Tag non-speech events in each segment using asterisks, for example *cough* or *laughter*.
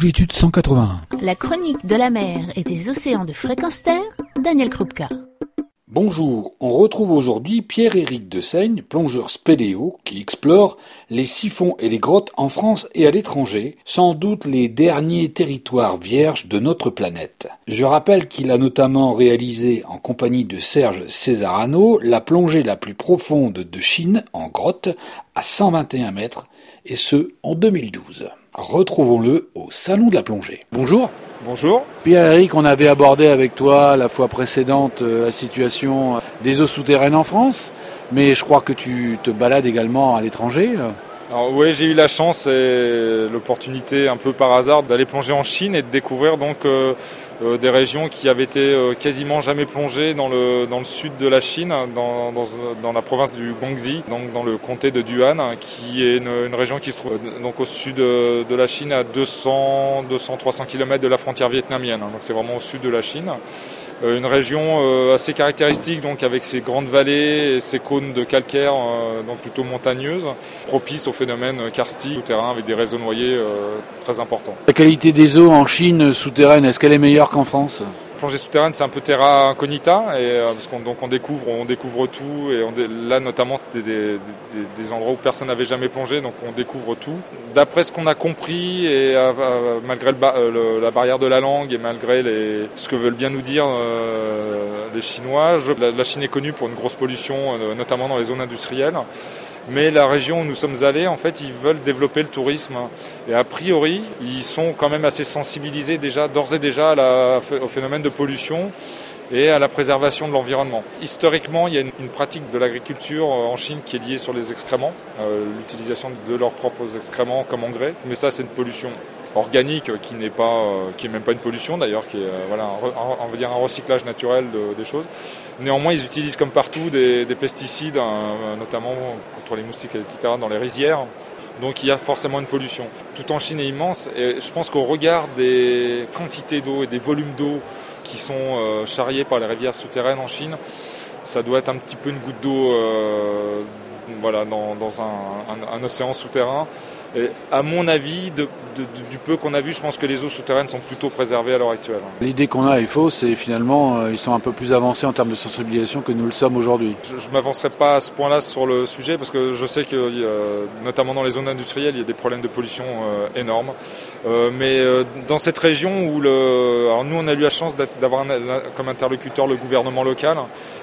longitude 181. La chronique de la mer et des océans de fréquence terre, Daniel Krupka. Bonjour, on retrouve aujourd'hui Pierre-Éric de Seigne, plongeur spéléo, qui explore les siphons et les grottes en France et à l'étranger, sans doute les derniers territoires vierges de notre planète. Je rappelle qu'il a notamment réalisé, en compagnie de Serge Césarano, la plongée la plus profonde de Chine en grotte, à 121 mètres, et ce, en 2012. Retrouvons-le au Salon de la plongée. Bonjour. Bonjour. Pierre-Éric, on avait abordé avec toi la fois précédente euh, la situation des eaux souterraines en France, mais je crois que tu te balades également à l'étranger. Alors oui, j'ai eu la chance et l'opportunité un peu par hasard d'aller plonger en Chine et de découvrir donc euh, euh, des régions qui avaient été euh, quasiment jamais plongées dans le, dans le sud de la Chine, dans, dans, dans la province du Guangxi, donc dans le comté de Duan, qui est une, une région qui se trouve donc au sud de la Chine à 200, 200 300 km de la frontière vietnamienne. Donc c'est vraiment au sud de la Chine. Euh, une région euh, assez caractéristique, donc avec ses grandes vallées et ses cônes de calcaire, euh, donc plutôt montagneuses, propice au phénomène karstique souterrain avec des réseaux noyés très importants. La qualité des eaux en Chine souterraine, est-ce qu'elle est meilleure qu'en France? Plongée souterraine, c'est un peu terra incognita, euh, parce qu'on on découvre, on découvre tout, et là notamment c'était des, des, endroits où personne n'avait jamais plongé, donc on découvre tout. D'après ce qu'on a compris, et euh, euh, malgré la barrière de la langue et malgré les, ce que veulent bien nous dire les Chinois, la, Chine est connue pour une grosse pollution, notamment dans les zones industrielles. Mais la région où nous sommes allés, en fait, ils veulent développer le tourisme. Et a priori, ils sont quand même assez sensibilisés déjà, d'ores et déjà, au phénomène de pollution et à la préservation de l'environnement. Historiquement, il y a une, pratique de l'agriculture en Chine qui est liée sur les excréments, euh, l'utilisation de leurs propres excréments comme engrais. Mais ça, c'est une pollution organique qui n'est pas, euh, qui est même pas une pollution d'ailleurs, qui est euh, voilà, on va dire un recyclage naturel de, des choses. Néanmoins, ils utilisent comme partout des, des pesticides, notamment contre les moustiques, etc., dans les rizières. Donc il y a forcément une pollution. Tout en Chine est immense et je pense qu'au regard des quantités d'eau et des volumes d'eau qui sont euh, charriés par les rivières souterraines en Chine, ça doit être un petit peu une goutte d'eau euh, voilà, dans, dans un, un, un, océan souterrain. Et à mon avis, de, de, du peu qu'on a vu, je pense que les eaux souterraines sont plutôt préservées à l'heure actuelle. L'idée qu'on a est fausse et finalement, euh, ils sont un peu plus avancés en termes de sensibilisation que nous le sommes aujourd'hui. Je ne m'avancerai pas à ce point-là sur le sujet parce que je sais que, euh, notamment dans les zones industrielles, il y a des problèmes de pollution euh, énormes. Euh, mais euh, dans cette région où le, alors nous, on a eu la chance d'avoir comme interlocuteur le gouvernement local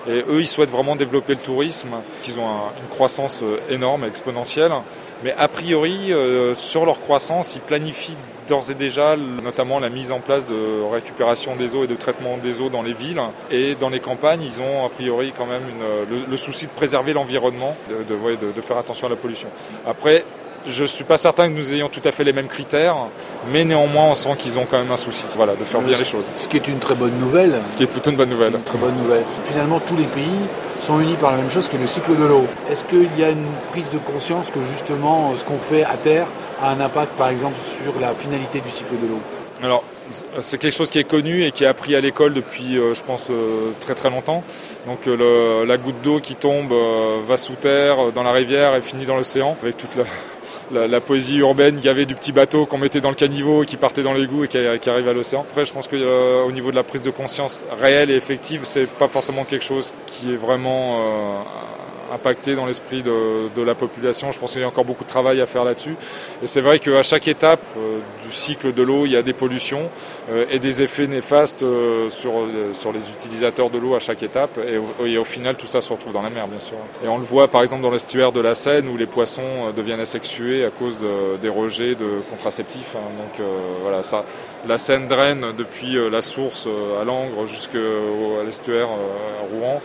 et eux, ils souhaitent vraiment développer le tourisme. Ils ont un, une croissance euh, énorme, exponentielle. Mais a priori, euh, sur leur croissance, ils planifient d'ores et déjà notamment la mise en place de récupération des eaux et de traitement des eaux dans les villes. Et dans les campagnes, ils ont a priori quand même une, le, le, souci de préserver l'environnement, de faire attention à la pollution. Après, je ne suis pas certain que nous ayons tout à fait les mêmes critères, mais néanmoins, on sent qu'ils ont quand même un souci voilà, de faire bien les choses. Ce qui est une très bonne nouvelle. Ce qui est plutôt une bonne nouvelle. Une très bonne nouvelle. Finalement, tous les pays sont unis par la même chose que le cycle de l'eau. Est-ce qu'il y a une prise de conscience que justement ce qu'on fait à terre a un impact par exemple sur la finalité du cycle de l'eau? Alors, c'est quelque chose qui est connu et qui est appris à l'école depuis, euh, je pense, euh, très très longtemps. Donc euh, la goutte d'eau qui tombe va sous terre, dans la rivière et finit dans l'océan, avec toute la, la, poésie urbaine qu'il y avait du petit bateau qu'on mettait dans le caniveau et qui partait dans l'égout et qui, arrive à l'océan. Après, je pense qu'au euh, niveau de la prise de conscience réelle et effective, c'est pas forcément quelque chose qui est vraiment euh, impacté dans l'esprit de, la population. Je pense qu'il y a encore beaucoup de travail à faire là-dessus. Et c'est vrai qu'à chaque étape euh, du cycle de l'eau, il y a des pollutions euh, et des effets néfastes euh, sur, les utilisateurs de l'eau à chaque étape. Et au, final, tout ça se retrouve dans la mer, bien sûr. Et on le voit par exemple dans l'estuaire de la Seine où les poissons deviennent asexués à cause de, des rejets de contraceptifs. Hein. Donc voilà, la Seine draine depuis la source à Langres jusqu'à l'estuaire à Rouen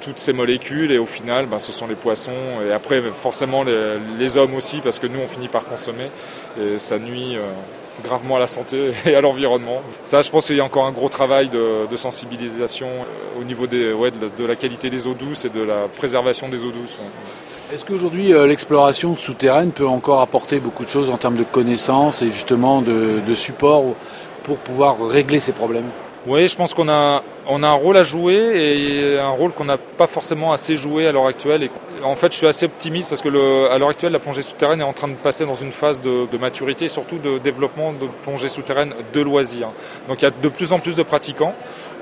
toutes ces molécules et au final ben, ce sont les poissons et après forcément les, hommes aussi parce que nous on finit par consommer et ça nuit euh, gravement à la santé *laughs* et à l'environnement. Ça je pense qu'il y a encore un gros travail de, sensibilisation euh, au niveau des, ouais, de, la qualité des eaux douces et de la préservation des eaux douces. Est-ce qu'aujourd'hui euh, l'exploration souterraine peut encore apporter beaucoup de choses en termes de connaissances et justement de support pour pouvoir régler ces problèmes? Oui, je pense qu'on a, on a un rôle à jouer et un rôle qu'on n'a pas forcément assez joué à l'heure actuelle. Et en fait, je suis assez optimiste parce que à l'heure actuelle, la plongée souterraine est en train de passer dans une phase de, maturité surtout de développement de plongée souterraine de loisirs. Donc il y a de plus en plus de pratiquants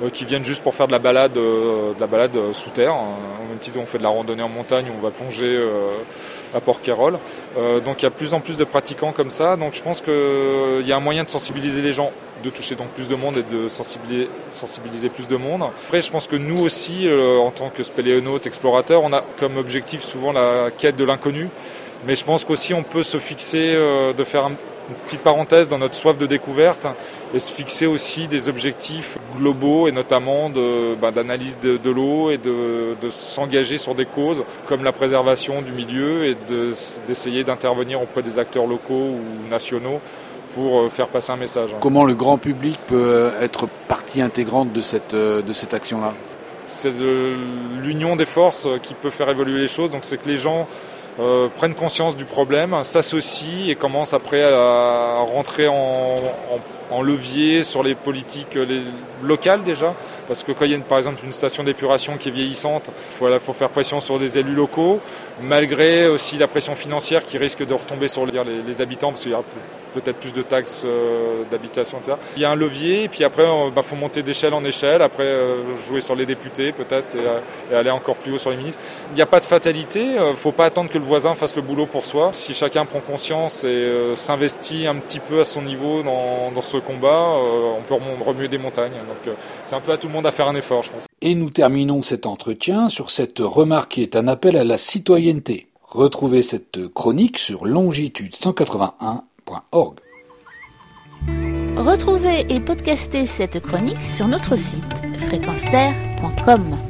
qui viennent juste pour faire de la balade, euh, de la balade euh, sous terre. Au même titre, on fait de la randonnée en montagne, on va plonger à Port-Quérol. donc il y a plus en plus de pratiquants comme ça. Donc je pense qu'il y a un moyen de sensibiliser les gens de toucher donc plus de monde et de sensibiliser, sensibiliser plus de monde. Après, je pense que nous aussi, euh, en tant que spéléonautes, explorateurs, on a comme objectif souvent la quête de l'inconnu. Mais je pense qu'aussi on peut se fixer, euh, de faire une petite parenthèse dans notre soif de découverte et se fixer aussi des objectifs globaux et notamment bah, d'analyse de, de, l'eau et de, de s'engager sur des causes comme la préservation du milieu et d'essayer d'intervenir auprès des acteurs locaux ou nationaux pour euh, faire passer un message. Comment le grand public peut euh, être partie intégrante de cette, euh, de cette action-là? C'est de l'union des forces qui peut faire évoluer les choses. Donc c'est que les gens prennent conscience du problème, s'associent et commencent après à rentrer en, en, levier sur les politiques les, locales déjà. Parce que quand il y a par exemple une station d'épuration qui est vieillissante, il faut, faire pression sur des élus locaux, malgré aussi la pression financière qui risque de retomber sur les, habitants, parce qu'il y a peut-être plus de taxes euh, d'habitation, etc. Il y a un levier, et puis après, il bah, faut monter d'échelle en échelle, après euh, jouer sur les députés peut-être, et, aller encore plus haut sur les ministres. Il n'y a pas de fatalité, il euh, ne faut pas attendre que le voisin fasse le boulot pour soi. Si chacun prend conscience et s'investit un petit peu à son niveau dans, dans ce combat, on peut remuer des montagnes. Donc c'est un peu à tout le monde à faire un effort, je pense. Et nous terminons cet entretien sur cette remarque qui est un appel à la citoyenneté. Retrouvez cette chronique sur longitude 181 Retrouvez et podcastez cette chronique sur notre site fréquenceterre.com.